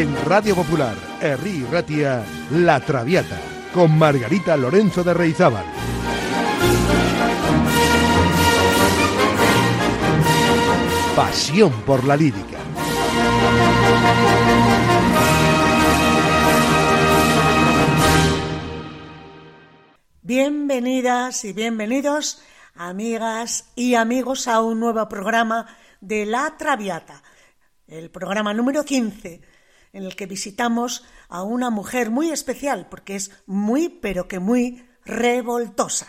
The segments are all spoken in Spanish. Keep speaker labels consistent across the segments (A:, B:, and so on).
A: En Radio Popular, Herri Ratia, La Traviata, con Margarita Lorenzo de Reizábal. Pasión por la lírica.
B: Bienvenidas y bienvenidos, amigas y amigos, a un nuevo programa de La Traviata, el programa número 15, en el que visitamos a una mujer muy especial, porque es muy, pero que muy revoltosa.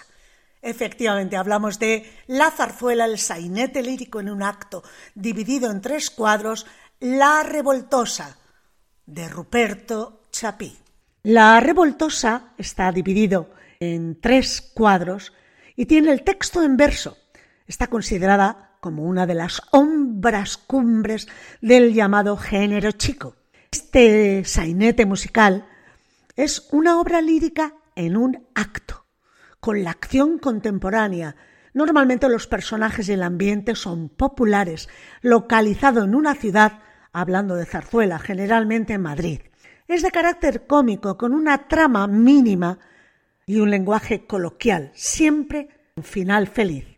B: Efectivamente, hablamos de La zarzuela, el sainete lírico en un acto, dividido en tres cuadros, La revoltosa, de Ruperto Chapí. La revoltosa está dividido en tres cuadros y tiene el texto en verso. Está considerada como una de las hombras cumbres del llamado género chico. Este sainete musical es una obra lírica en un acto, con la acción contemporánea. Normalmente los personajes y el ambiente son populares, localizado en una ciudad, hablando de zarzuela, generalmente en Madrid. Es de carácter cómico, con una trama mínima y un lenguaje coloquial, siempre un final feliz.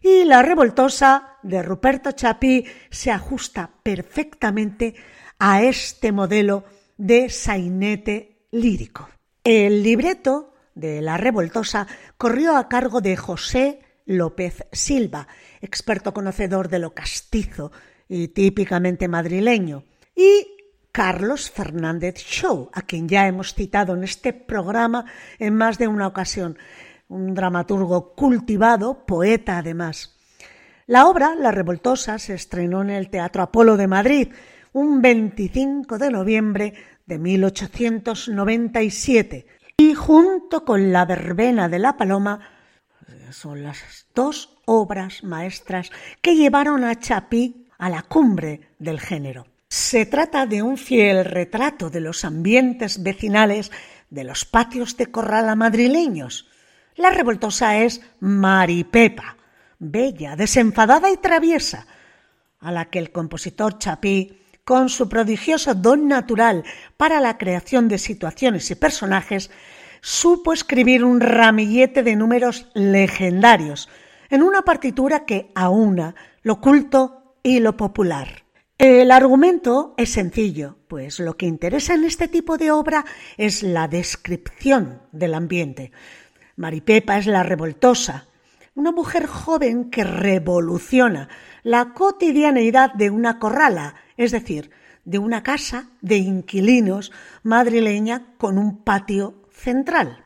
B: Y la revoltosa de Ruperto Chapí se ajusta perfectamente a este modelo de sainete lírico. El libreto de La Revoltosa corrió a cargo de José López Silva, experto conocedor de lo castizo y típicamente madrileño, y Carlos Fernández Show, a quien ya hemos citado en este programa en más de una ocasión, un dramaturgo cultivado, poeta además. La obra, La Revoltosa, se estrenó en el Teatro Apolo de Madrid un 25 de noviembre de 1897 y junto con La Verbena de la Paloma son las dos obras maestras que llevaron a Chapí a la cumbre del género. Se trata de un fiel retrato de los ambientes vecinales de los patios de corrala madrileños. La revoltosa es Maripepa, bella, desenfadada y traviesa, a la que el compositor Chapí, con su prodigioso don natural para la creación de situaciones y personajes, supo escribir un ramillete de números legendarios en una partitura que aúna lo culto y lo popular. El argumento es sencillo, pues lo que interesa en este tipo de obra es la descripción del ambiente. Maripepa es la revoltosa, una mujer joven que revoluciona la cotidianeidad de una corrala, es decir, de una casa de inquilinos madrileña con un patio central.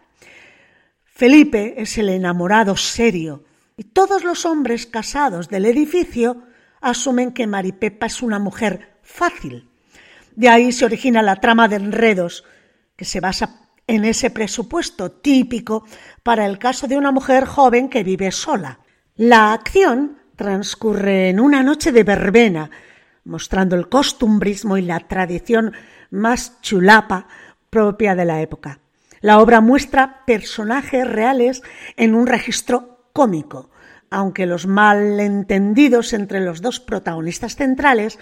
B: Felipe es el enamorado serio y todos los hombres casados del edificio asumen que Maripepa es una mujer fácil. De ahí se origina la trama de enredos, que se basa en ese presupuesto típico para el caso de una mujer joven que vive sola. La acción transcurre en una noche de verbena, mostrando el costumbrismo y la tradición más chulapa propia de la época. La obra muestra personajes reales en un registro cómico, aunque los malentendidos entre los dos protagonistas centrales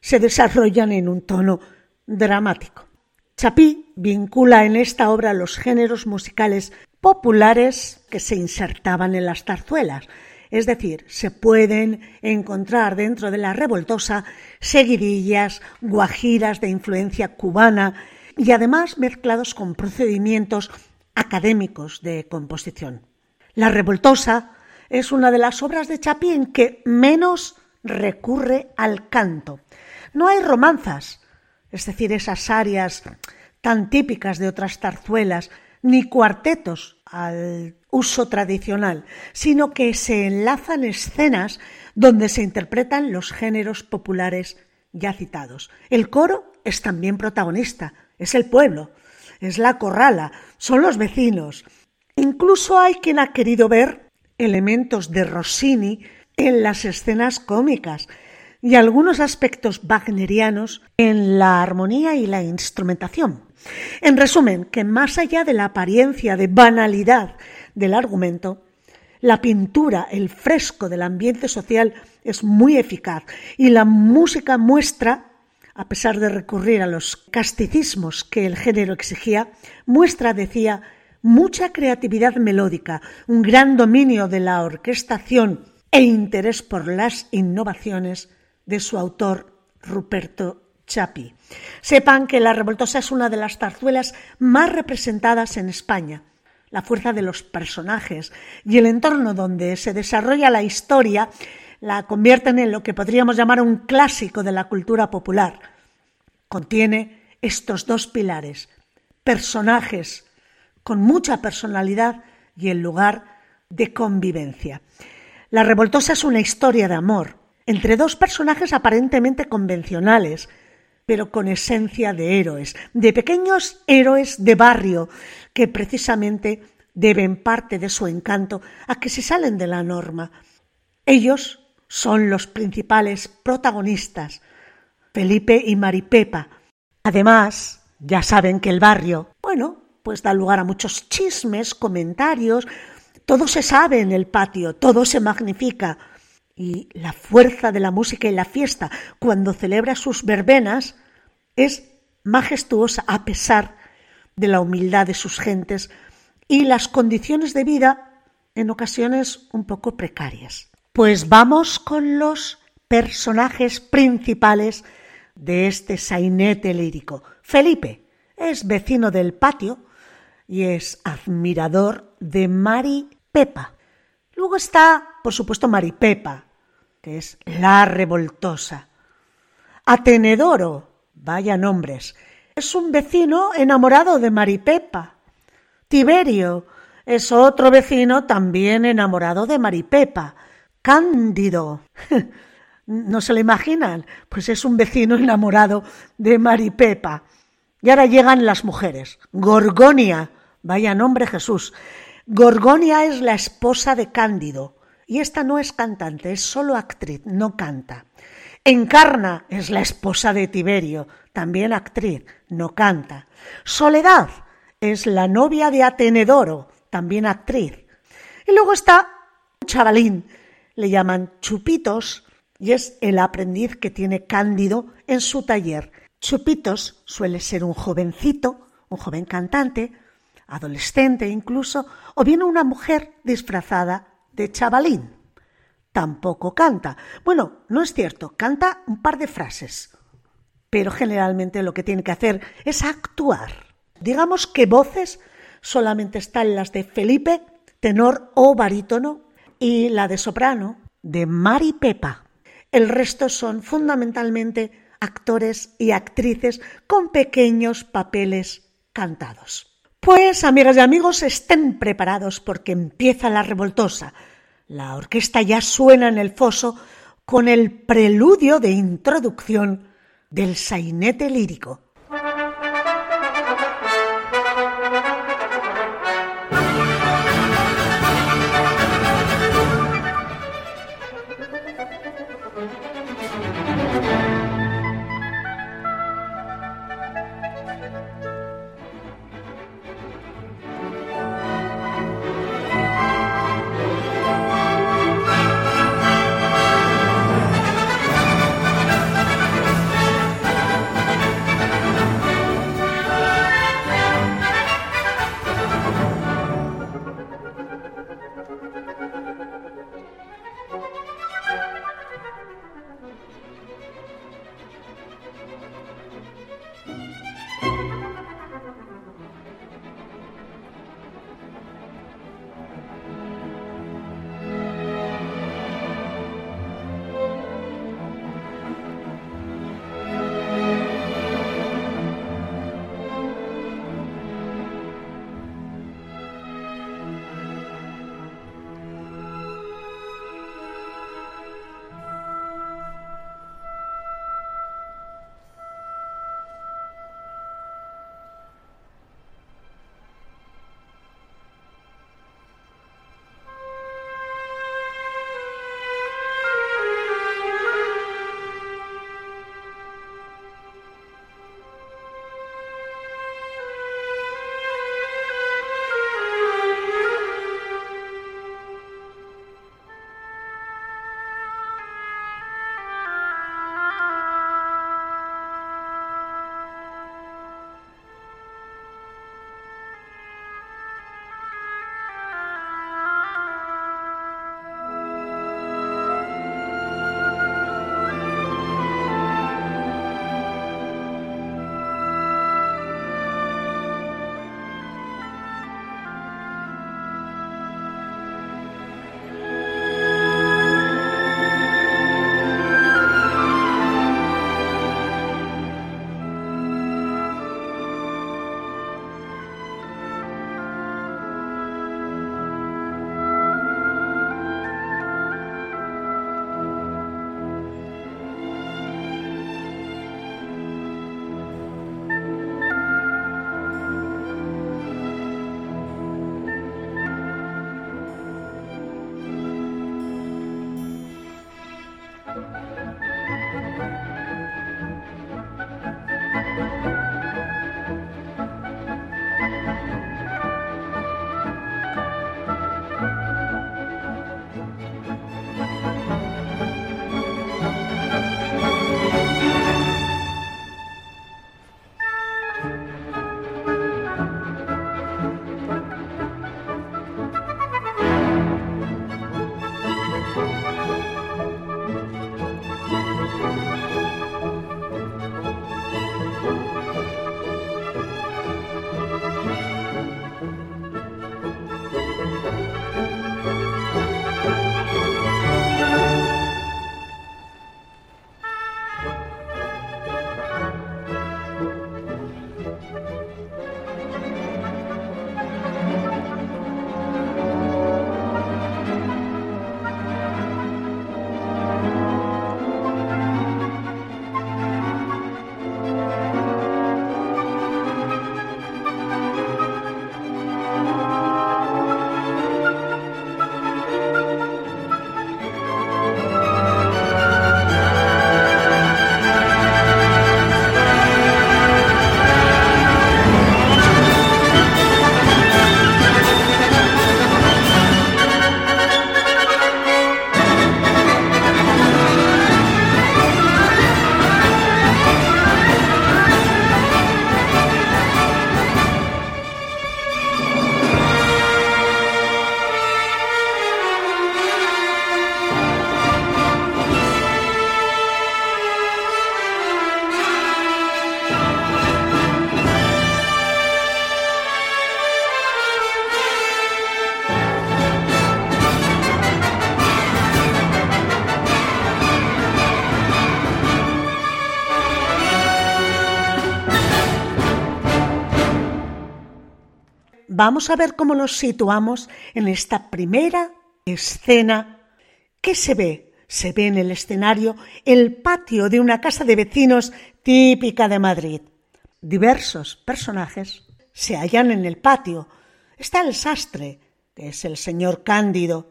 B: se desarrollan en un tono dramático. Chapí vincula en esta obra los géneros musicales populares que se insertaban en las zarzuelas, es decir, se pueden encontrar dentro de la revoltosa seguidillas, guajiras de influencia cubana y además mezclados con procedimientos académicos de composición. La revoltosa es una de las obras de Chapí en que menos recurre al canto. No hay romanzas, es decir, esas áreas tan típicas de otras zarzuelas, ni cuartetos al uso tradicional, sino que se enlazan escenas donde se interpretan los géneros populares ya citados. El coro es también protagonista, es el pueblo, es la corrala, son los vecinos. Incluso hay quien ha querido ver elementos de Rossini en las escenas cómicas y algunos aspectos wagnerianos en la armonía y la instrumentación. En resumen, que más allá de la apariencia de banalidad del argumento, la pintura, el fresco del ambiente social es muy eficaz y la música muestra a pesar de recurrir a los casticismos que el género exigía, muestra, decía, mucha creatividad melódica, un gran dominio de la orquestación e interés por las innovaciones de su autor Ruperto Chapi. Sepan que La Revoltosa es una de las zarzuelas más representadas en España. La fuerza de los personajes y el entorno donde se desarrolla la historia la convierten en lo que podríamos llamar un clásico de la cultura popular. Contiene estos dos pilares, personajes con mucha personalidad y el lugar de convivencia. La Revoltosa es una historia de amor entre dos personajes aparentemente convencionales, pero con esencia de héroes, de pequeños héroes de barrio que precisamente deben parte de su encanto a que se salen de la norma. Ellos son los principales protagonistas, Felipe y Maripepa. Además, ya saben que el barrio, bueno, pues da lugar a muchos chismes, comentarios, todo se sabe en el patio, todo se magnifica. Y la fuerza de la música y la fiesta cuando celebra sus verbenas es majestuosa a pesar de la humildad de sus gentes y las condiciones de vida en ocasiones un poco precarias. Pues vamos con los personajes principales de este sainete lírico. Felipe es vecino del patio y es admirador de Mari Pepa. Luego está, por supuesto, Mari Pepa, que es la revoltosa. Atenedoro, vaya nombres, es un vecino enamorado de Mari Pepa. Tiberio es otro vecino también enamorado de Mari Pepa. Cándido. ¿No se lo imaginan? Pues es un vecino enamorado de Maripepa. Y ahora llegan las mujeres. Gorgonia. Vaya nombre Jesús. Gorgonia es la esposa de Cándido. Y esta no es cantante, es solo actriz, no canta. Encarna es la esposa de Tiberio, también actriz, no canta. Soledad es la novia de Atenedoro, también actriz. Y luego está un chavalín le llaman Chupitos y es el aprendiz que tiene Cándido en su taller. Chupitos suele ser un jovencito, un joven cantante, adolescente incluso, o bien una mujer disfrazada de chavalín. Tampoco canta. Bueno, no es cierto, canta un par de frases, pero generalmente lo que tiene que hacer es actuar. Digamos que voces solamente están las de Felipe, tenor o barítono, y la de soprano de Mari Pepa. El resto son fundamentalmente actores y actrices con pequeños papeles cantados. Pues, amigas y amigos, estén preparados porque empieza la revoltosa. La orquesta ya suena en el foso con el preludio de introducción del sainete lírico. Vamos a ver cómo nos situamos en esta primera escena. ¿Qué se ve? Se ve en el escenario el patio de una casa de vecinos típica de Madrid. Diversos personajes se hallan en el patio. Está el sastre, que es el señor Cándido,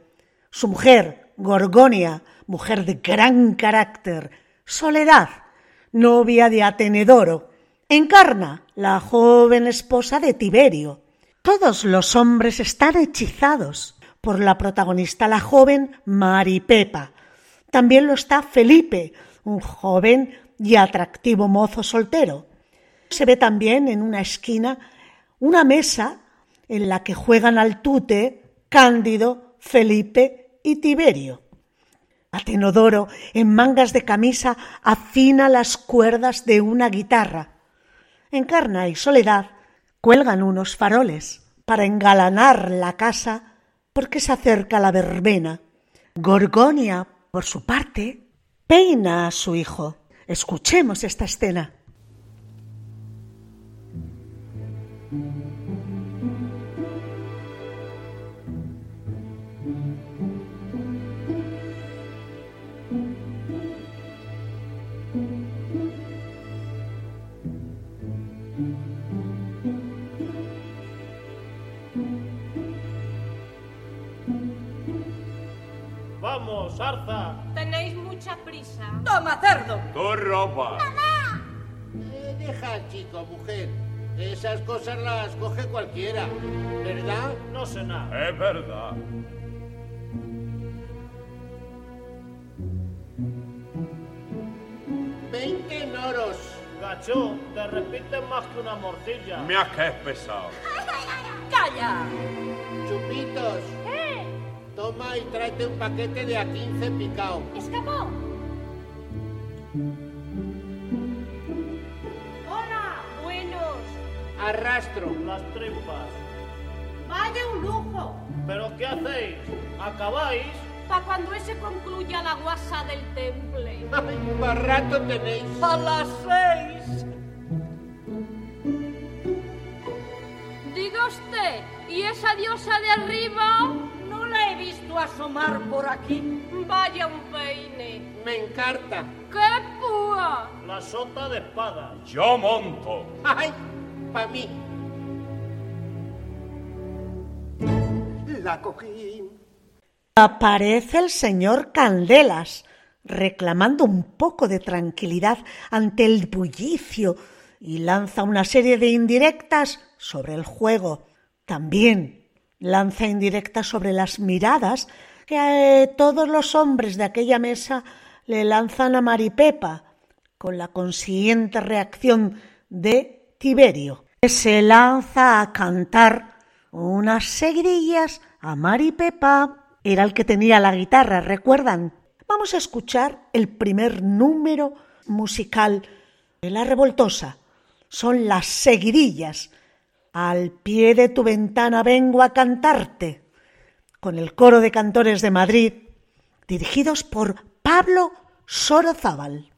B: su mujer, Gorgonia, mujer de gran carácter, Soledad, novia de Atenedoro, encarna la joven esposa de Tiberio. Todos los hombres están hechizados por la protagonista, la joven Maripepa. También lo está Felipe, un joven y atractivo mozo soltero. Se ve también en una esquina una mesa en la que juegan al tute Cándido, Felipe y Tiberio. Atenodoro, en mangas de camisa, afina las cuerdas de una guitarra. Encarna y Soledad cuelgan unos faroles para engalanar la casa porque se acerca la verbena. Gorgonia, por su parte, peina a su hijo. Escuchemos esta escena.
C: Vamos, Arza.
D: Tenéis mucha prisa.
E: ¡Toma, cerdo!
C: Tu ropa.
F: Eh, deja chico, mujer. Esas cosas las coge cualquiera, ¿verdad?
C: No sé nada.
G: Es verdad.
F: Veinte noros.
C: Gacho, te repites más que una morcilla.
G: Mira que es pesado.
E: ¡Calla!
F: Chupitos. Toma y tráete un paquete de a 15 picao.
D: ¡Escapó! Hola, buenos.
F: Arrastro.
C: Las tripas.
D: Vaya un lujo.
C: ¿Pero qué hacéis? ¿Acabáis?
D: Pa' cuando ese concluya la guasa del temple.
F: Ay, más rato tenéis.
E: ¡A las seis!
D: Diga usted, ¿y esa diosa de arriba?
E: La he visto asomar por aquí.
D: Vaya un peine.
F: Me encarta.
D: ¡Qué púa!
C: La sota de espadas.
G: Yo monto.
F: Ay, pa' mí. La cogí.
B: Aparece el señor Candelas, reclamando un poco de tranquilidad ante el bullicio y lanza una serie de indirectas sobre el juego. También lanza indirectas sobre las miradas que eh, todos los hombres de aquella mesa le lanzan a Maripepa, con la consiguiente reacción de Tiberio, que se lanza a cantar unas seguidillas a Maripepa. Era el que tenía la guitarra, ¿recuerdan? Vamos a escuchar el primer número musical de La Revoltosa. Son las seguidillas. Al pie de tu ventana vengo a cantarte. Con el coro de cantores de Madrid, dirigidos por Pablo Sorozábal.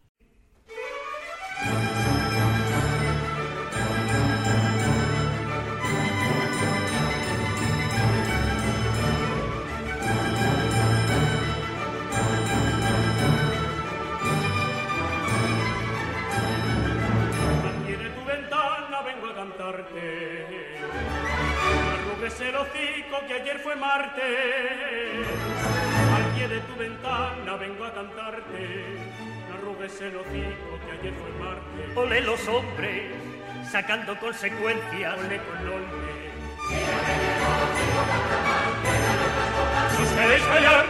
H: Cantarte. El hocico que ayer fue martes. Al pie de tu ventana vengo a cantarte. Arrúguese el hocico que ayer fue martes.
I: Ole los hombres, sacando consecuencias.
H: Ole con ole.
I: Si queréis callar,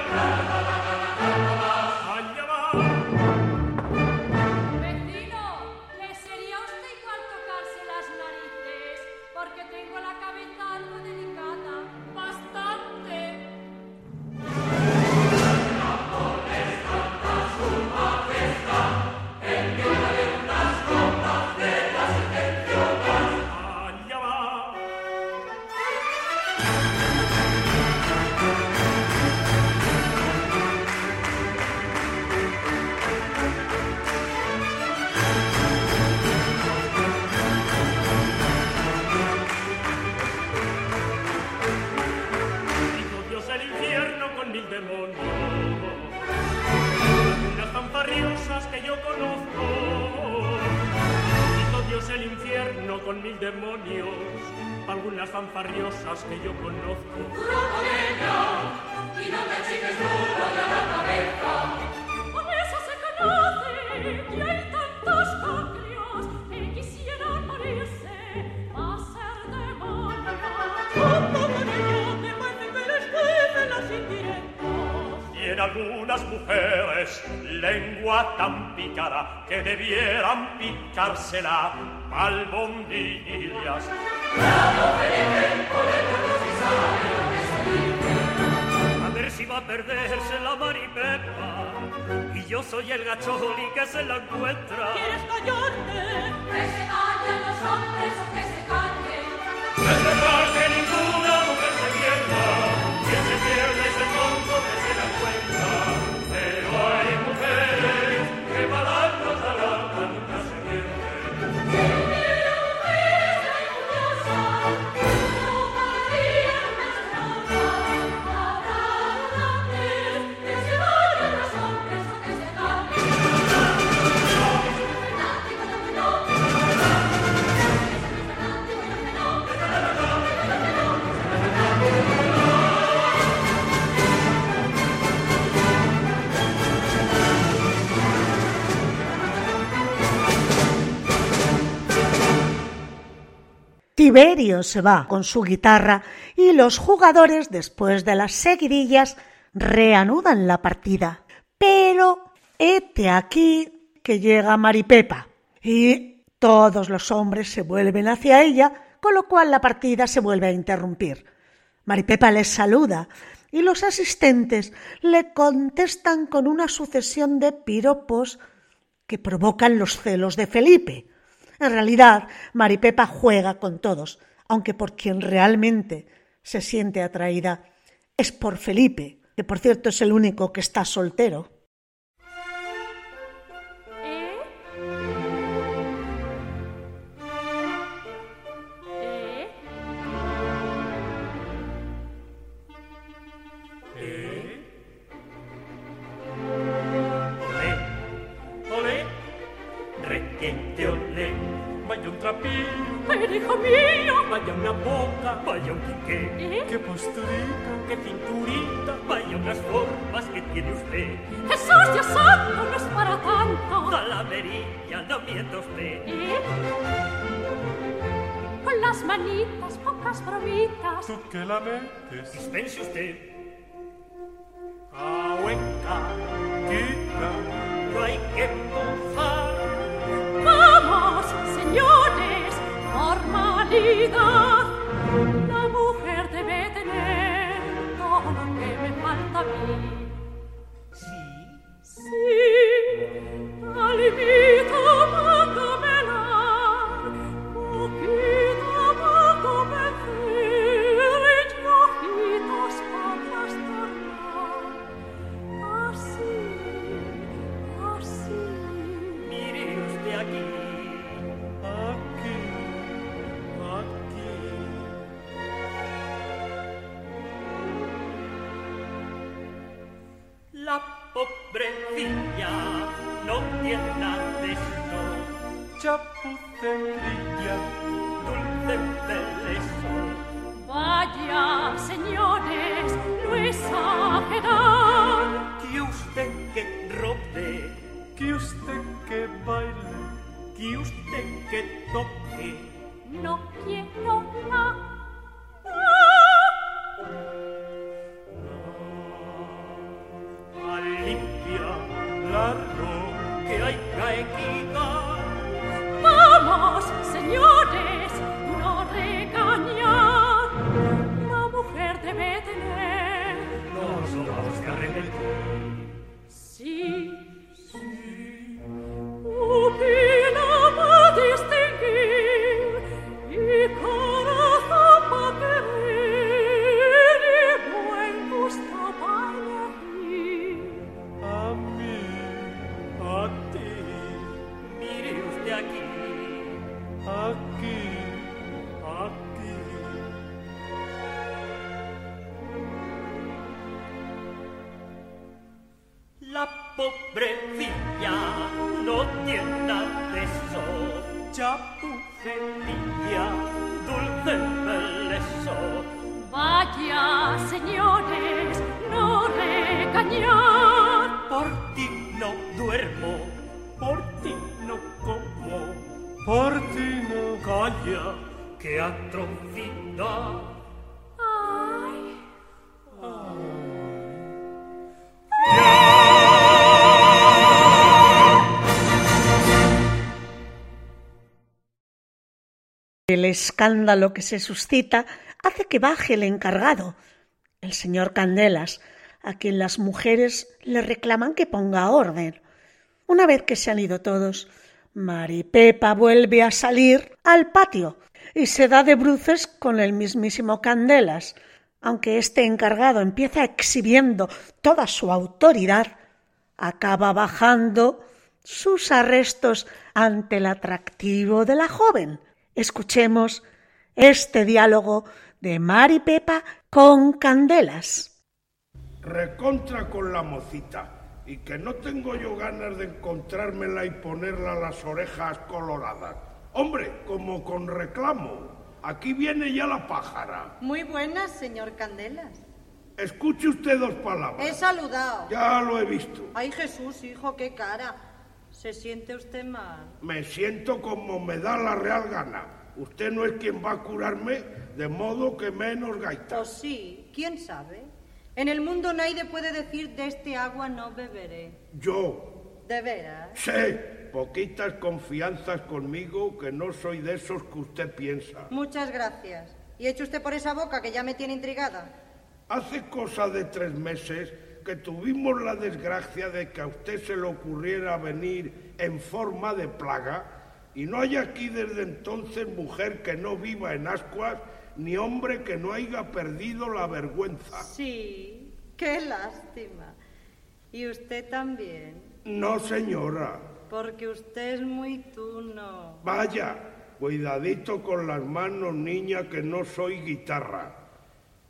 B: Tiberio se va con su guitarra y los jugadores, después de las seguidillas, reanudan la partida. Pero hete aquí que llega Maripepa y todos los hombres se vuelven hacia ella, con lo cual la partida se vuelve a interrumpir. Maripepa les saluda y los asistentes le contestan con una sucesión de piropos que provocan los celos de Felipe. En realidad, Maripepa juega con todos, aunque por quien realmente se siente atraída es por Felipe, que por cierto es el único que está soltero.
J: la
K: mujer debe tener todo lo que me falta a mí.
H: Dulce beleso.
K: Vaya, señores, no regañar.
H: Por ti no duermo, por ti no como, por ti no calla, que atrocidad.
B: Escándalo que se suscita hace que baje el encargado, el señor Candelas, a quien las mujeres le reclaman que ponga orden. Una vez que se han ido todos, Maripepa vuelve a salir al patio y se da de bruces con el mismísimo Candelas. Aunque este encargado empieza exhibiendo toda su autoridad, acaba bajando sus arrestos ante el atractivo de la joven. Escuchemos este diálogo de Mari Pepa con Candelas.
L: Recontra con la mocita. Y que no tengo yo ganas de encontrármela y ponerla las orejas coloradas. Hombre, como con reclamo. Aquí viene ya la pájara.
M: Muy buenas, señor Candelas.
L: Escuche usted dos palabras.
M: He saludado.
L: Ya lo he visto.
M: Ay, Jesús, hijo, qué cara. ¿Se siente usted mal?
L: Me siento como me da la real gana. Usted no es quien va a curarme, de modo que menos gaita.
M: Pues sí, quién sabe. En el mundo nadie puede decir de este agua no beberé.
L: Yo
M: ¿De veras?
L: sé poquitas confianzas conmigo que no soy de esos que usted piensa.
M: Muchas gracias. ¿Y eche usted por esa boca que ya me tiene intrigada?
L: Hace cosa de tres meses que tuvimos la desgracia de que a usted se le ocurriera venir en forma de plaga y no hay aquí desde entonces mujer que no viva en ascuas ni hombre que no haya perdido la vergüenza.
M: Sí, qué lástima. ¿Y usted también?
L: No, señora.
M: Porque usted es muy tuno.
L: Vaya, cuidadito con las manos, niña, que no soy guitarra.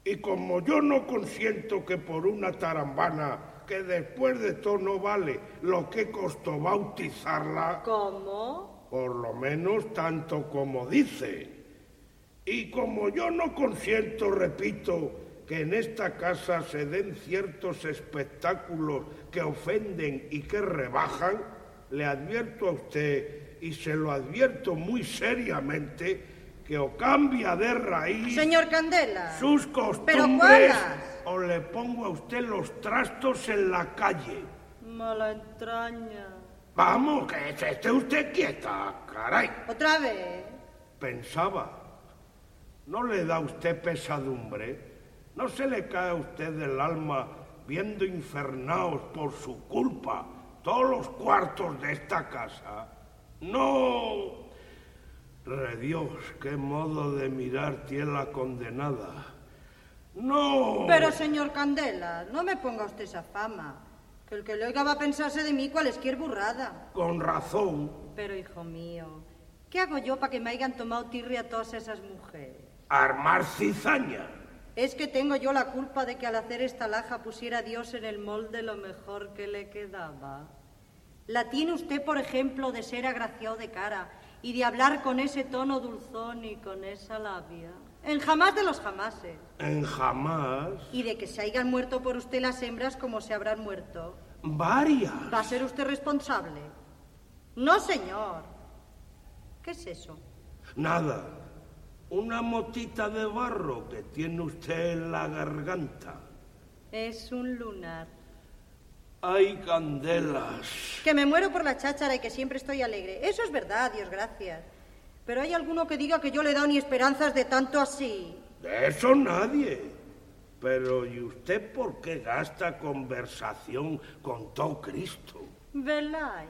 L: Y como yo no consiento que por una tarambana, que después de todo no vale lo que costó bautizarla,
M: ¿Cómo?
L: por lo menos tanto como dice. Y como yo no consiento, repito, que en esta casa se den ciertos espectáculos que ofenden y que rebajan, le advierto a usted, y se lo advierto muy seriamente, que o cambia de raíz
M: Señor Candela.
L: sus
M: ¿Pero
L: costumbres o le pongo a usted los trastos en la calle.
M: Mala entraña.
L: Vamos, que se esté usted quieta, caray.
M: ¿Otra vez?
L: Pensaba, ¿no le da a usted pesadumbre? ¿No se le cae a usted del alma viendo infernaos por su culpa todos los cuartos de esta casa? No. Redios, qué modo de mirar tiene la condenada. No.
M: Pero, señor Candela, no me ponga usted esa fama. Que el que lo oiga va a pensarse de mí cualesquier burrada.
L: Con razón.
M: Pero, hijo mío, ¿qué hago yo para que me hayan tomado tirria todas esas mujeres?
L: Armar cizaña.
M: Es que tengo yo la culpa de que al hacer esta laja pusiera a Dios en el molde lo mejor que le quedaba. La tiene usted, por ejemplo, de ser agraciado de cara y de hablar con ese tono dulzón y con esa labia. En jamás de los jamases.
L: En jamás.
M: Y de que se hayan muerto por usted las hembras como se habrán muerto.
L: Varias.
M: ¿Va a ser usted responsable? No, señor. ¿Qué es eso?
L: Nada. Una motita de barro que tiene usted en la garganta.
M: Es un lunar.
L: ¡Ay, candelas!
M: Que me muero por la cháchara y que siempre estoy alegre. Eso es verdad, Dios gracias. Pero hay alguno que diga que yo le he dado ni esperanzas de tanto así.
L: De eso nadie. Pero ¿y usted por qué gasta conversación con todo Cristo?
M: Velay.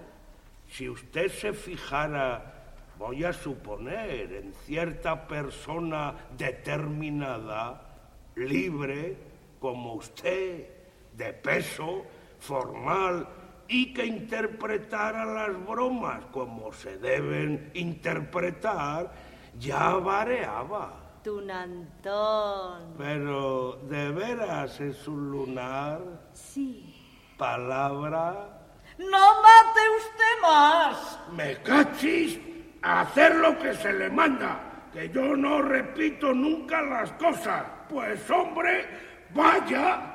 L: Si usted se fijara, voy a suponer, en cierta persona determinada, libre, como usted, de peso, formal, y que interpretara las bromas como se deben interpretar, ya vareaba.
M: Tunantón.
L: Pero, ¿de veras es un lunar?
M: Sí.
L: palabra.
E: No mate usted más.
L: Me cachis a hacer lo que se le manda, que yo no repito nunca las cosas. Pues hombre, vaya.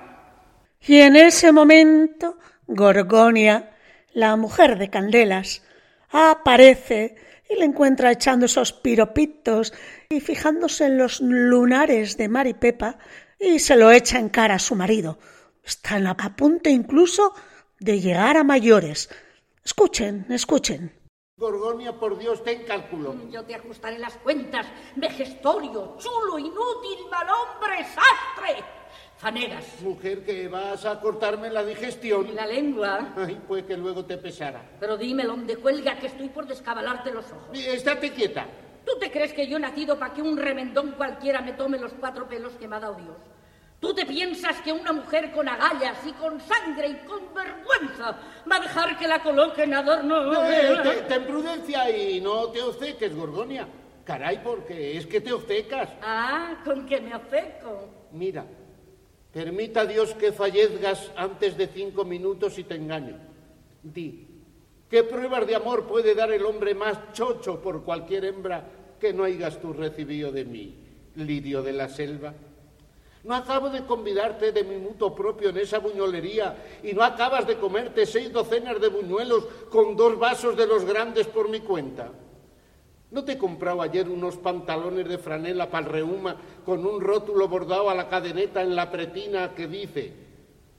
B: Y en ese momento, Gorgonia, la mujer de Candelas, aparece y le encuentra echando esos piropitos y fijándose en los lunares de Maripepa y se lo echa en cara a su marido. Están a punto incluso de llegar a mayores. Escuchen, escuchen.
F: Gorgonia, por Dios, ten cálculo.
E: Yo te ajustaré las cuentas, vejestorio, chulo, inútil, mal hombre, sastre. Fanegas.
F: Mujer, que vas a cortarme la digestión.
E: ¿Y la lengua?
F: Ay, pues que luego te pesara.
E: Pero dime dónde cuelga que estoy por descabalarte los ojos.
F: Estate quieta.
E: ¿Tú te crees que yo he nacido para que un remendón cualquiera me tome los cuatro pelos que me ha dado Dios? ¿Tú te piensas que una mujer con agallas y con sangre y con vergüenza va a dejar que la coloquen adorno?
F: Eh, te- ten prudencia y no te obceques, Gorgonia. Caray, porque es que te obcecas.
E: Ah, con que me afeco.
F: Mira, permita Dios que fallezcas antes de cinco minutos y te engaño. Di, ¿qué pruebas de amor puede dar el hombre más chocho por cualquier hembra que no hayas tú recibido de mí, lirio de la selva? No acabo de convidarte de mi mutuo propio en esa buñolería y no acabas de comerte seis docenas de buñuelos con dos vasos de los grandes por mi cuenta. ¿No te he comprado ayer unos pantalones de franela para el reuma con un rótulo bordado a la cadeneta en la pretina que dice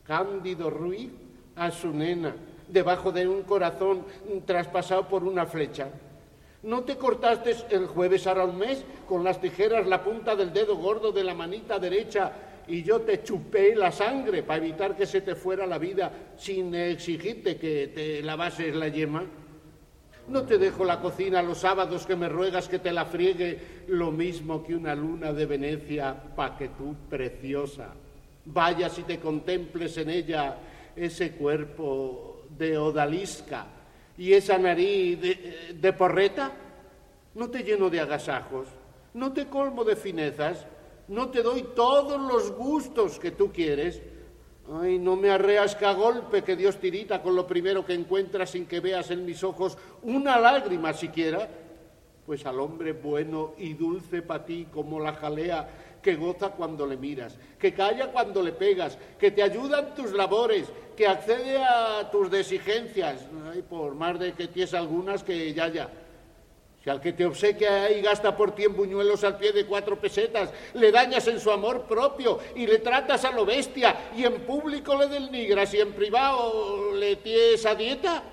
F: Cándido Ruiz a su nena, debajo de un corazón traspasado por una flecha? ¿No te cortaste el jueves ahora un mes con las tijeras la punta del dedo gordo de la manita derecha y yo te chupé la sangre para evitar que se te fuera la vida sin exigirte que te lavases la yema? No te dejo la cocina los sábados que me ruegas que te la friegue lo mismo que una luna de Venecia pa' que tú, preciosa, vayas y te contemples en ella ese cuerpo de odalisca y esa nariz de, de porreta. No te lleno de agasajos, no te colmo de finezas, no te doy todos los gustos que tú quieres. Ay, no me arreas que a golpe que Dios tirita con lo primero que encuentras sin que veas en mis ojos una lágrima siquiera. Pues al hombre bueno y dulce para ti como la jalea que goza cuando le miras, que calla cuando le pegas, que te ayuda en tus labores, que accede a tus exigencias, ay, por más de que tienes algunas que ya ya. Si al que te obsequia y gasta por ti en buñuelos al pie de cuatro pesetas, le dañas en su amor propio y le tratas a lo bestia y en público le denigras y en privado le tienes a dieta,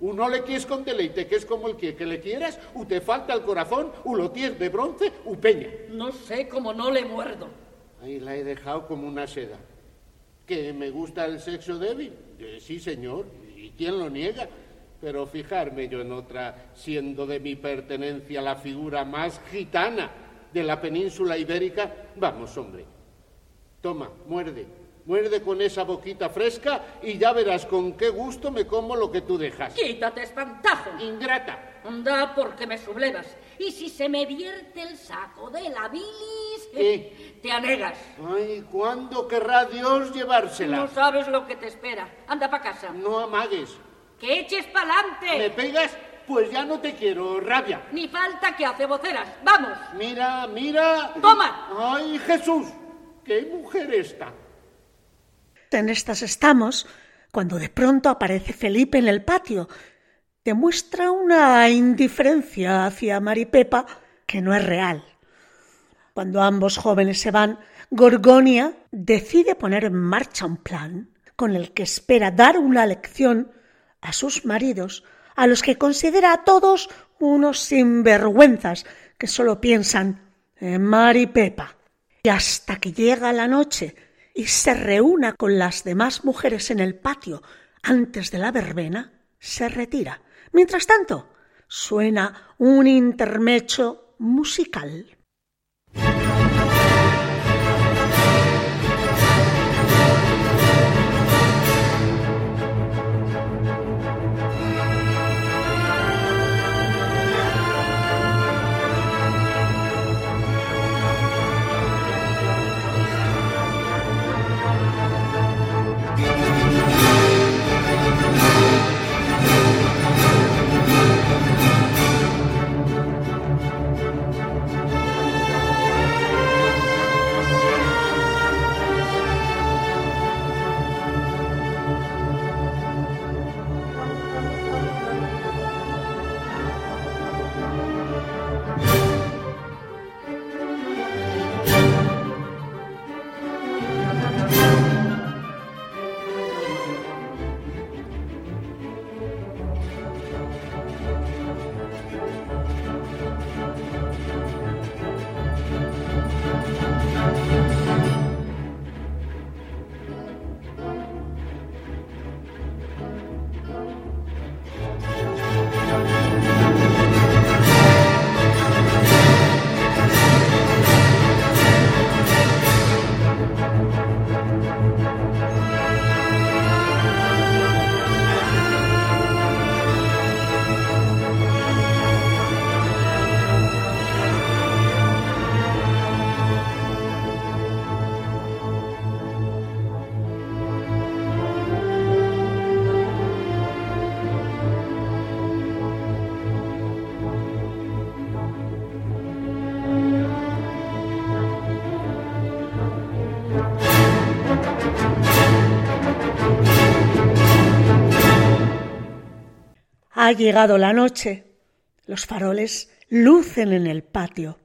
F: uno le quieres con deleite, que es como el que, que le quieras, u te falta el corazón, u lo tienes de bronce, u peña.
E: No sé cómo no le muerdo.
F: Ahí la he dejado como una seda. ¿Que me gusta el sexo débil? Eh, sí, señor. ¿Y quién lo niega? Pero fijarme yo en otra, siendo de mi pertenencia la figura más gitana de la península ibérica, vamos, hombre. Toma, muerde. Muerde con esa boquita fresca y ya verás con qué gusto me como lo que tú dejas.
E: Quítate, espantajo.
F: Ingrata.
E: Anda, porque me sublevas. Y si se me vierte el saco de la bilis,
F: ¿Qué?
E: te anegas.
F: Ay, ¿cuándo querrá Dios llevársela?
E: No sabes lo que te espera. Anda pa' casa.
F: No amagues.
E: Que eches pa'lante.
F: ¿Me pegas? Pues ya no te quiero, rabia.
E: Ni falta que hace voceras. ¡Vamos!
F: Mira, mira.
E: ¡Toma!
F: ¡Ay, Jesús! ¡Qué mujer esta!
B: En estas estamos cuando de pronto aparece Felipe en el patio. Demuestra una indiferencia hacia Maripepa que no es real. Cuando ambos jóvenes se van, Gorgonia decide poner en marcha un plan con el que espera dar una lección a sus maridos, a los que considera a todos unos sinvergüenzas que solo piensan en Maripepa. Y hasta que llega la noche y se reúna con las demás mujeres en el patio antes de la verbena, se retira. Mientras tanto, suena un intermecho musical. Ha llegado la noche. Los faroles lucen en el patio.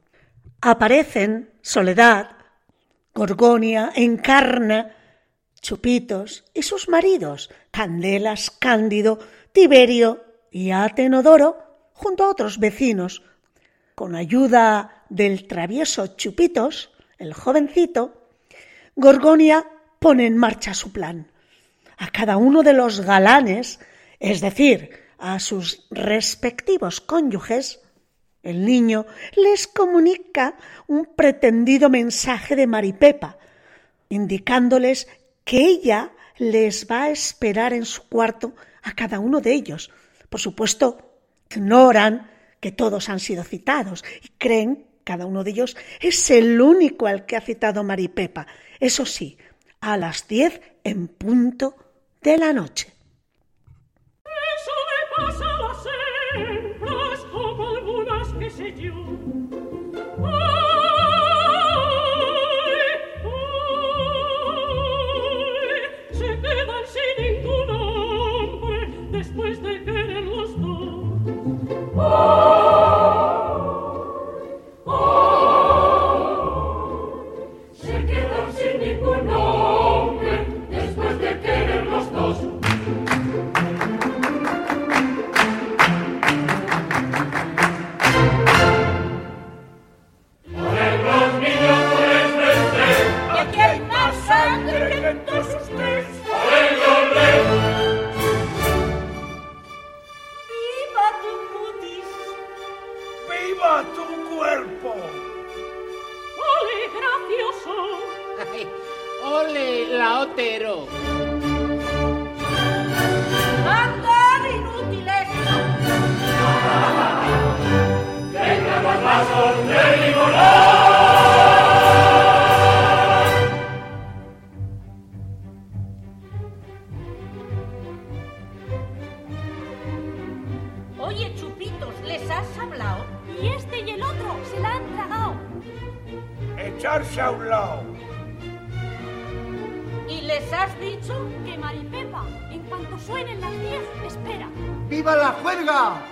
B: Aparecen Soledad, Gorgonia, Encarna, Chupitos y sus maridos, Candelas, Cándido, Tiberio y Atenodoro, junto a otros vecinos. Con ayuda del travieso Chupitos, el jovencito, Gorgonia pone en marcha su plan. A cada uno de los galanes, es decir, a sus respectivos cónyuges, el niño les comunica un pretendido mensaje de Maripepa, indicándoles que ella les va a esperar en su cuarto a cada uno de ellos. Por supuesto, ignoran que todos han sido citados y creen cada uno de ellos es el único al que ha citado Maripepa. Eso sí, a las diez en punto de la noche.
F: Rosa! Otero!
E: ¡Andar inútiles!
J: vengan los vasos de limonada.
E: Oye, Chupitos, ¿les has hablado?
D: Y este y el otro se la han tragado.
L: Echarse a un lado.
E: ¿Y les has dicho?
D: Que Maripepa, en cuanto suenen las diez, espera.
N: ¡Viva la juerga!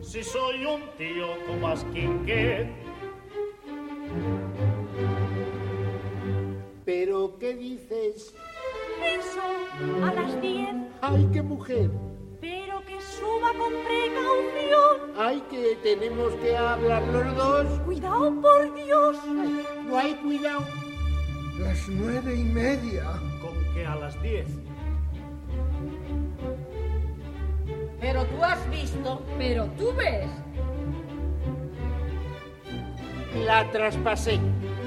C: Si soy un tío como Asquinquet,
F: ¿Pero qué dices?
D: Eso, a las diez,
F: ¡Ay, qué mujer!
D: pero que suba con precaución.
F: ¡Ay, que tenemos que hablar los dos!
D: Cuidado, por Dios.
F: Ay, no hay cuidado.
N: Las nueve y media.
C: con que a las 10.
E: Pero tú has visto. Pero tú ves.
F: La traspasé.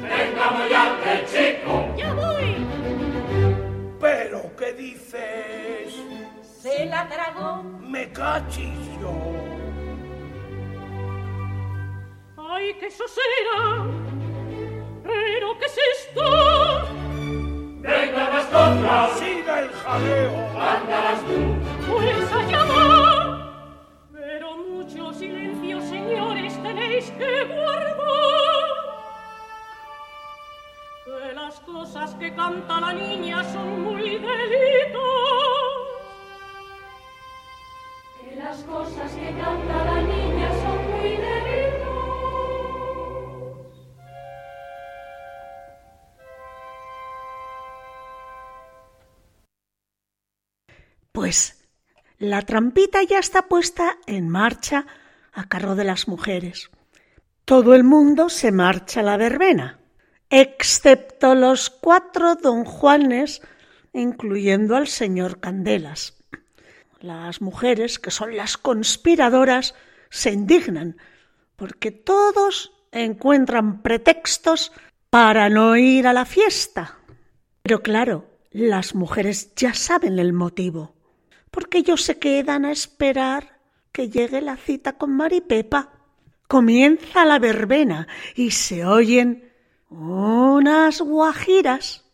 J: Vengamos ya del chico.
D: ¡Ya voy!
L: ¿Pero qué dices?
E: Se la tragó.
L: Me cachis yo.
K: ¡Ay, que eso será! ¿Pero qué es esto?
J: Venga las contras,
L: Siga el jaleo.
J: ándalas tú.
K: Pues allá va. Pero mucho silencio, señores, tenéis que guardar. Que las cosas que canta la niña son muy delitos.
D: Que las cosas que canta la niña son muy delitos.
B: Pues la trampita ya está puesta en marcha a carro de las mujeres. Todo el mundo se marcha a la verbena, excepto los cuatro don Juanes, incluyendo al señor Candelas. Las mujeres, que son las conspiradoras, se indignan, porque todos encuentran pretextos para no ir a la fiesta. Pero claro, las mujeres ya saben el motivo, porque ellos se quedan a esperar que llegue la cita con Maripepa. Comienza la verbena y se oyen unas guajiras.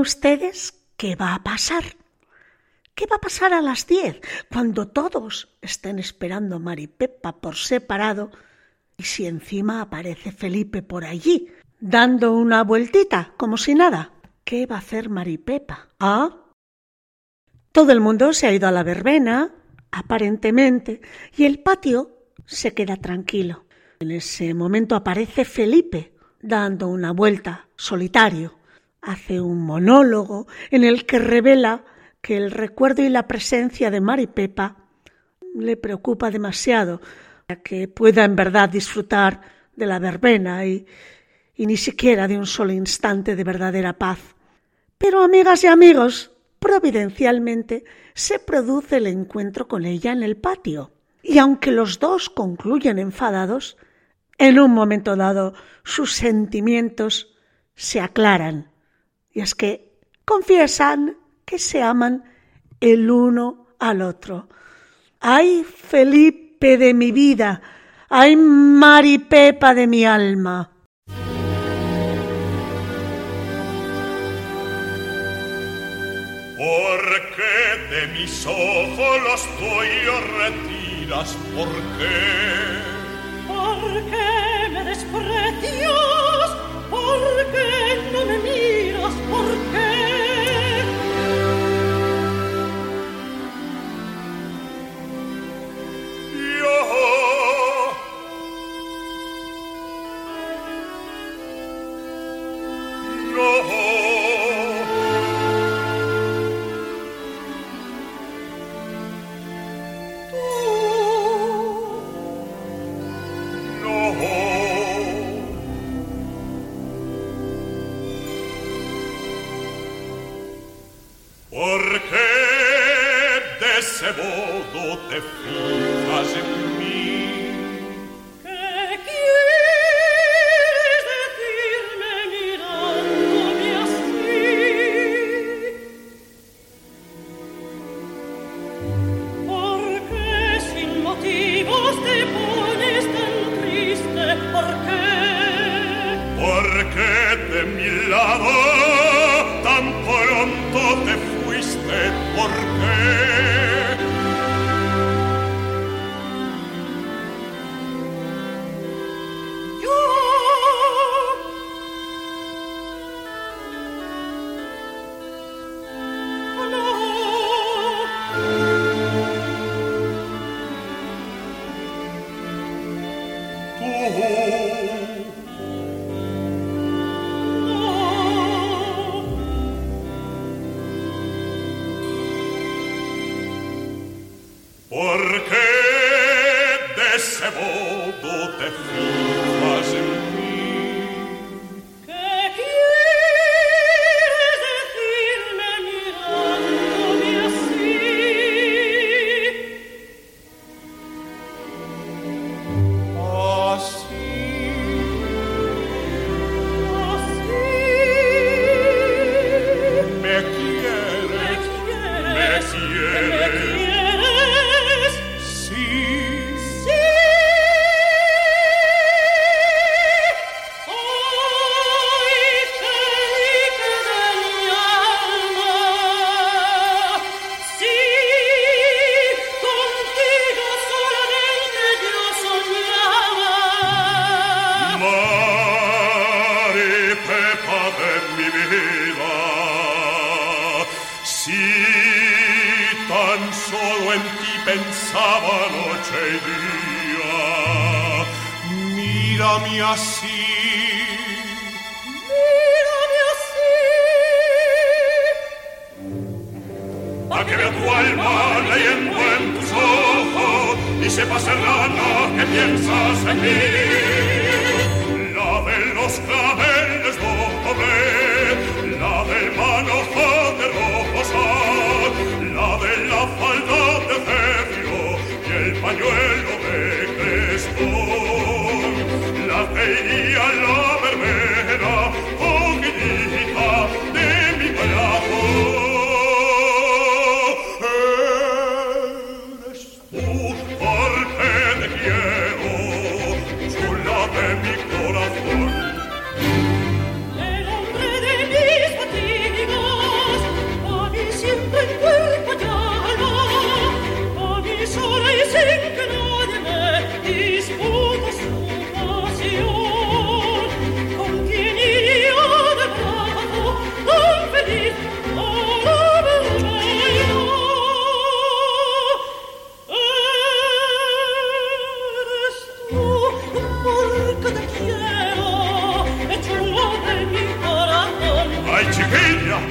B: Ustedes que va a pasar? ¿Qué va a pasar a las 10 cuando todos estén esperando a Maripepa por separado y si encima aparece Felipe por allí dando una vueltita como si nada? ¿Qué va a hacer Maripepa? ¿Ah? Todo el mundo se ha ido a la verbena, aparentemente, y el patio se queda tranquilo. En ese momento aparece Felipe dando una vuelta solitario. Hace un monólogo en el que revela que el recuerdo y la presencia de Maripepa le preocupa demasiado para que pueda en verdad disfrutar de la verbena y, y ni siquiera de un solo instante de verdadera paz. Pero, amigas y amigos, providencialmente se produce el encuentro con ella en el patio. Y aunque los dos concluyen enfadados, en un momento dado sus sentimientos se aclaran. Y es que confiesan que se aman el uno al otro. ¡Ay, Felipe de mi vida! ¡Ay, Maripepa de mi alma!
G: ¿Por qué de mis ojos los tuyos retiras? ¿Por qué?
K: ¿Por qué me desprecias? Porque non me miras,
G: porque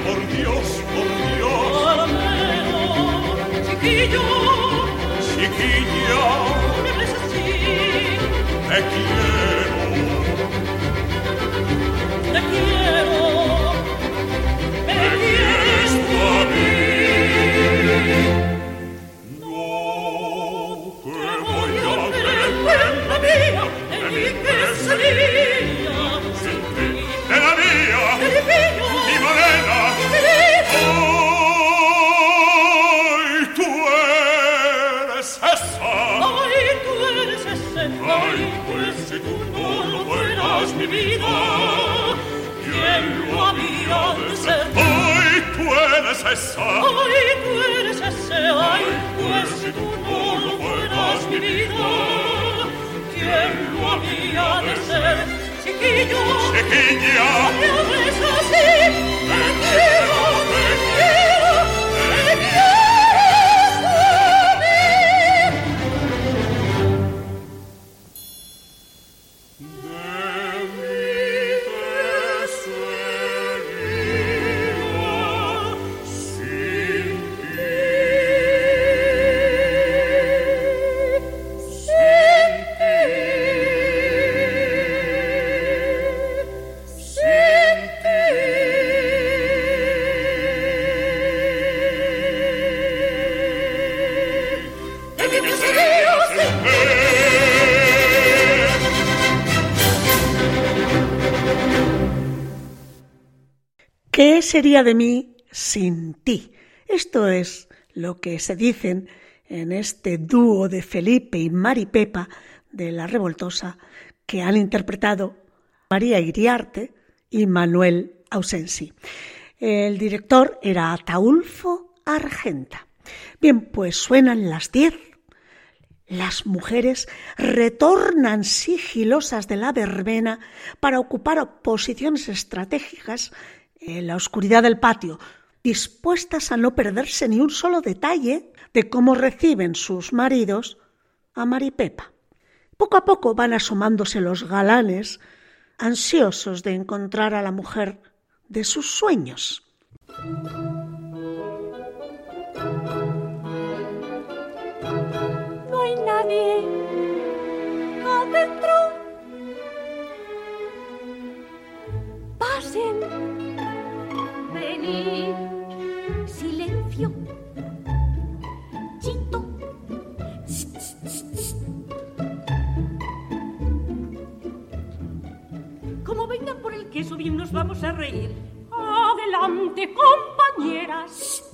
G: por Dios, por Dios.
K: Al menos, chiquillo,
G: chiquilla, no
K: me hables así.
G: Te quiero. Eres esa.
K: Ay, tú eres ese, ay, pues si tú no lo fueras mi vida, ¿quién lo había de ser? Chiquillo,
G: Chiquilla,
K: me
B: sería de mí sin ti? Esto es lo que se dicen en este dúo de Felipe y Mari Pepa de La Revoltosa que han interpretado María Iriarte y Manuel Ausensi. El director era Ataulfo Argenta. Bien, pues suenan las diez. Las mujeres retornan sigilosas de la verbena para ocupar posiciones estratégicas en la oscuridad del patio, dispuestas a no perderse ni un solo detalle de cómo reciben sus maridos a Maripepa. Poco a poco van asomándose los galanes, ansiosos de encontrar a la mujer de sus sueños.
E: No
K: hay nadie adentro. Pasen.
E: Silencio. Chito. Tss. Como vengan por el queso, bien nos vamos a reír.
D: Adelante, compañeras.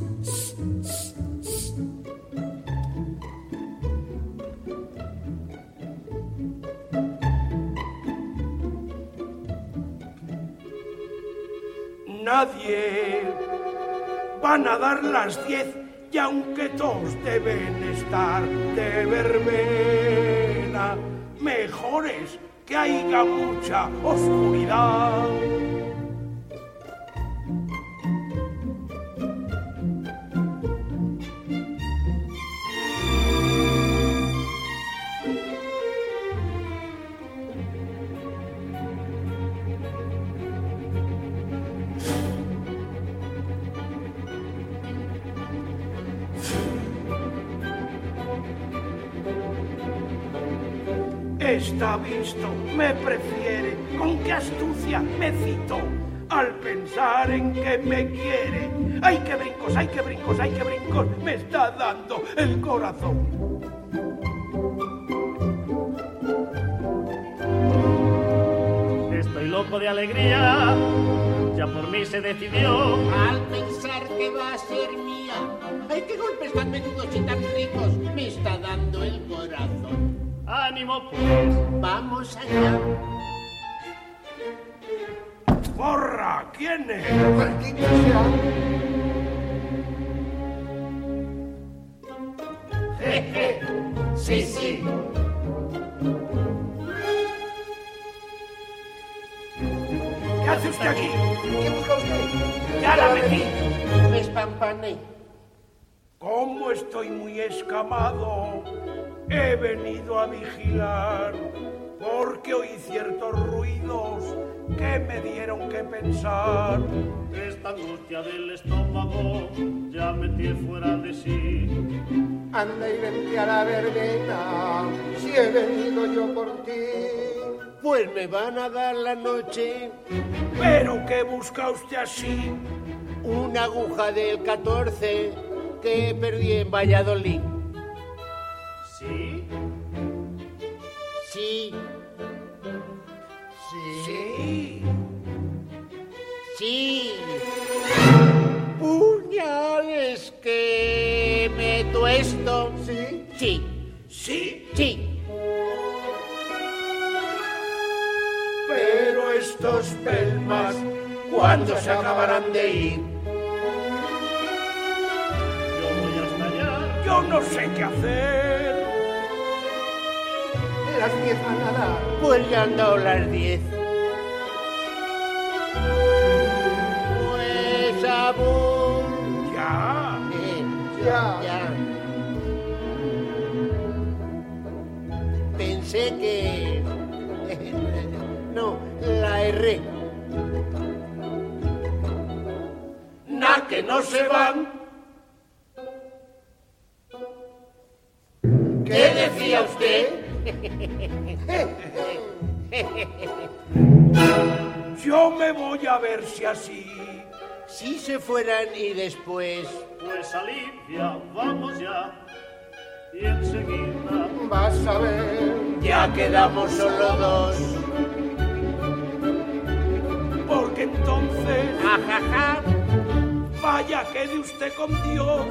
L: Nadie van a dar las diez y aunque todos deben estar de verbena, mejores que haya mucha oscuridad. Está visto, me prefiere, con qué astucia me citó al pensar en que me quiere. ¡Ay, qué brincos, ay, qué brincos, ay, qué brincos! Me está dando el corazón.
J: Estoy loco de alegría, ya por mí se decidió.
F: Al pensar que va a ser mía. ¡Ay, qué golpes tan menudos y tan ricos! Me está dando el corazón.
J: ¡Ánimo, pues!
F: ¡Vamos allá!
L: ¡Porra! ¿Quién es?
N: Maldito sea.
F: Jeje. Sí, sí.
L: ¿Qué hace usted aquí?
N: ¿Qué busca usted?
L: ¡Ya la metí!
F: Me espampané.
L: Como estoy muy escamado, he venido a vigilar porque oí ciertos ruidos que me dieron que pensar.
J: Esta angustia del estómago ya me tiene fuera de sí.
N: Anda y vente a la verbena, si he venido yo por ti.
F: Pues me van a dar la noche
L: ¿Pero qué busca usted así?
F: una aguja del 14 que perdí en Valladolid.
J: ¿Sí?
F: Sí,
L: Sí.
F: sí. Puñales que me tuesto.
N: ¿Sí?
F: Sí,
L: Sí,
F: sí.
L: pero estos pelmas, ¿cuándo se acabarán de ir?
J: Yo
L: no sé qué hacer.
N: Las diez van a dar.
F: Pues ya han dado las 10. Pues.
L: Ya.
F: Eh,
N: Ya.
F: ya. Pensé que... No, la erré.
L: Na que no se van.
F: ¿Qué decía usted?
L: Yo me voy a ver si así.
F: Si se fueran y después...
J: Pues alivia, vamos ya. Y enseguida
N: Vas a ver.
F: Ya quedamos solo dos.
L: Porque entonces,
F: Ajaja.
L: vaya, quede usted con Dios.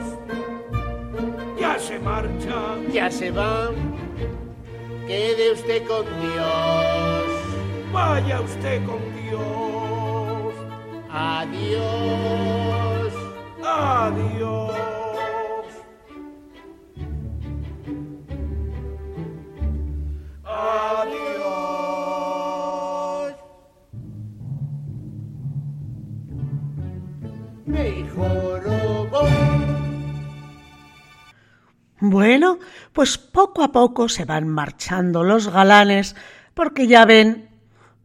L: Ya se marcha.
F: Ya se va. Quede usted con Dios.
L: Vaya usted con Dios.
F: Adiós.
L: Adiós.
B: Bueno, pues poco a poco se van marchando los galanes porque ya ven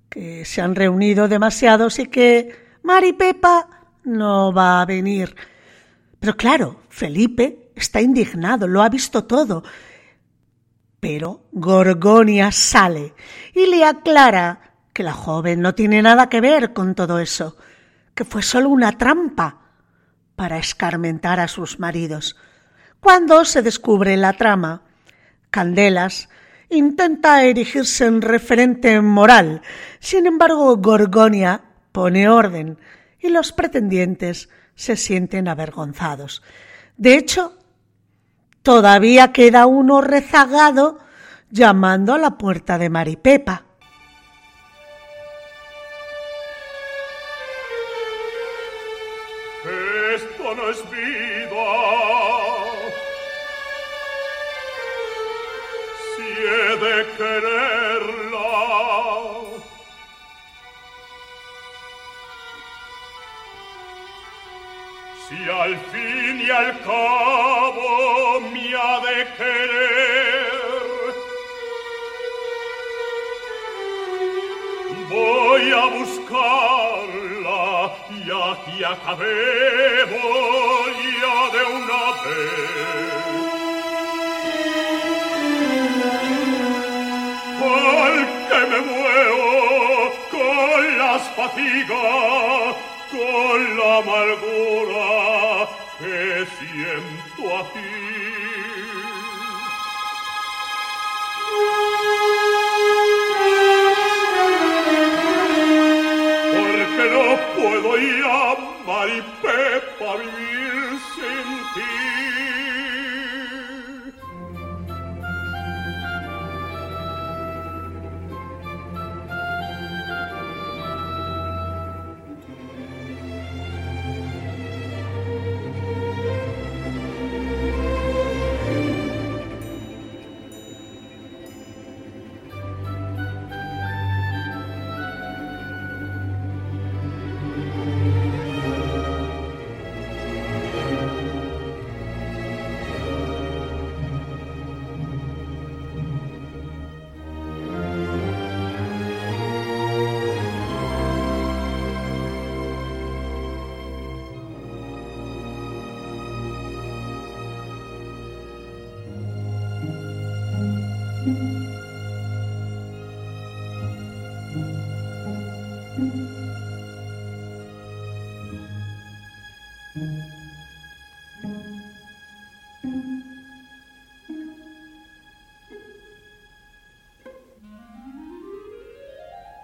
B: que se han reunido demasiados y que Mari Pepa no va a venir. Pero claro, Felipe está indignado, lo ha visto todo. Pero Gorgonia sale y le aclara que la joven no tiene nada que ver con todo eso, que fue solo una trampa para escarmentar a sus maridos. Cuando se descubre la trama, Candelas intenta erigirse en referente moral. Sin embargo, Gorgonia pone orden y los pretendientes se sienten avergonzados. De hecho, todavía queda uno rezagado llamando a la puerta de Maripepa.
G: Al cabo me ha de querer. Voy a buscarla y aquí acabemos ya de una vez. Al que me muevo con las fatigas, con la amargura que siento aquí. porque no puedo ya, Maripepa, vivir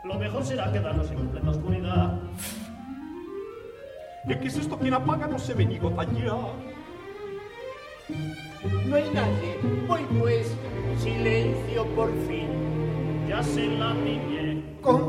C: Lo mejor será quedarnos en completa oscuridad.
O: ¿Y qué es esto? Quien apaga no se ve ni gota ya.
C: No hay nadie. Voy pues. Silencio por fin. Ya se la niñe.
N: ¿Cómo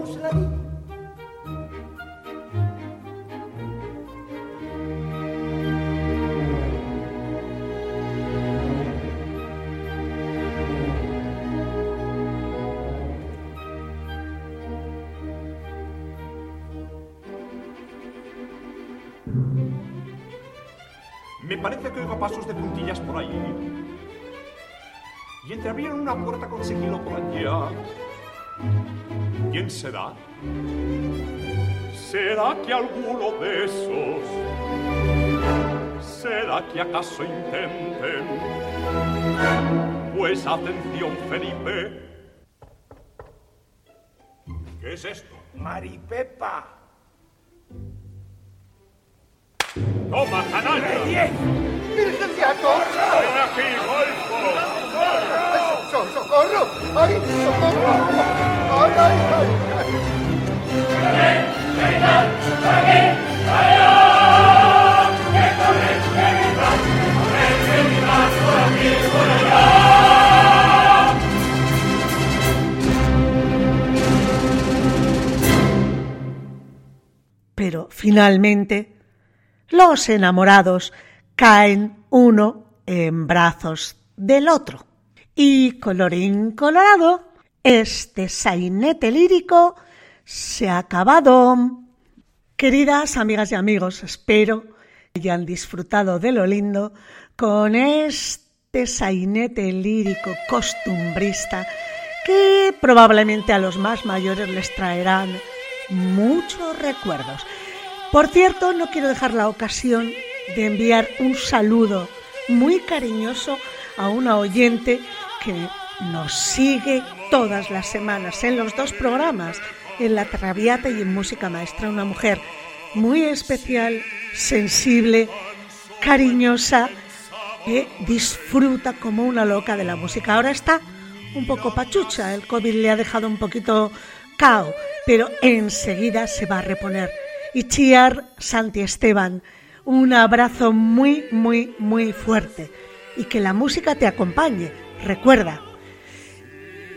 O: será? ¿Será que alguno de esos? ¿Será que acaso intenten? Pues atención, Felipe. ¿Qué es esto?
L: Maripepa.
O: ¡Toma, canalla!
N: ¡Virgen de Atocha!
O: ¡Ven aquí, golfo!
N: ¡So-
B: Pero finalmente los enamorados caen uno en brazos del otro. Y colorín colorado, este sainete lírico se ha acabado. Queridas amigas y amigos, espero que hayan disfrutado de lo lindo con este sainete lírico costumbrista que probablemente a los más mayores les traerán muchos recuerdos. Por cierto, no quiero dejar la ocasión de enviar un saludo muy cariñoso a una oyente que nos sigue todas las semanas en los dos programas, en La Traviata y en Música Maestra, una mujer muy especial, sensible, cariñosa, que disfruta como una loca de la música. Ahora está un poco pachucha, el COVID le ha dejado un poquito cao, pero enseguida se va a reponer. Y Chiar Santi Esteban, un abrazo muy, muy, muy fuerte. Y que la música te acompañe. Recuerda,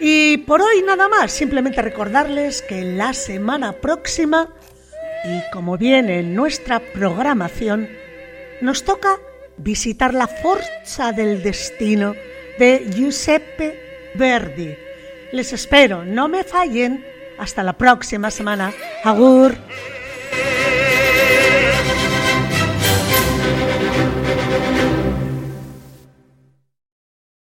B: y por hoy nada más, simplemente recordarles que la semana próxima, y como viene en nuestra programación, nos toca visitar la Forza del Destino de Giuseppe Verdi. Les espero, no me fallen. Hasta la próxima semana. Agur.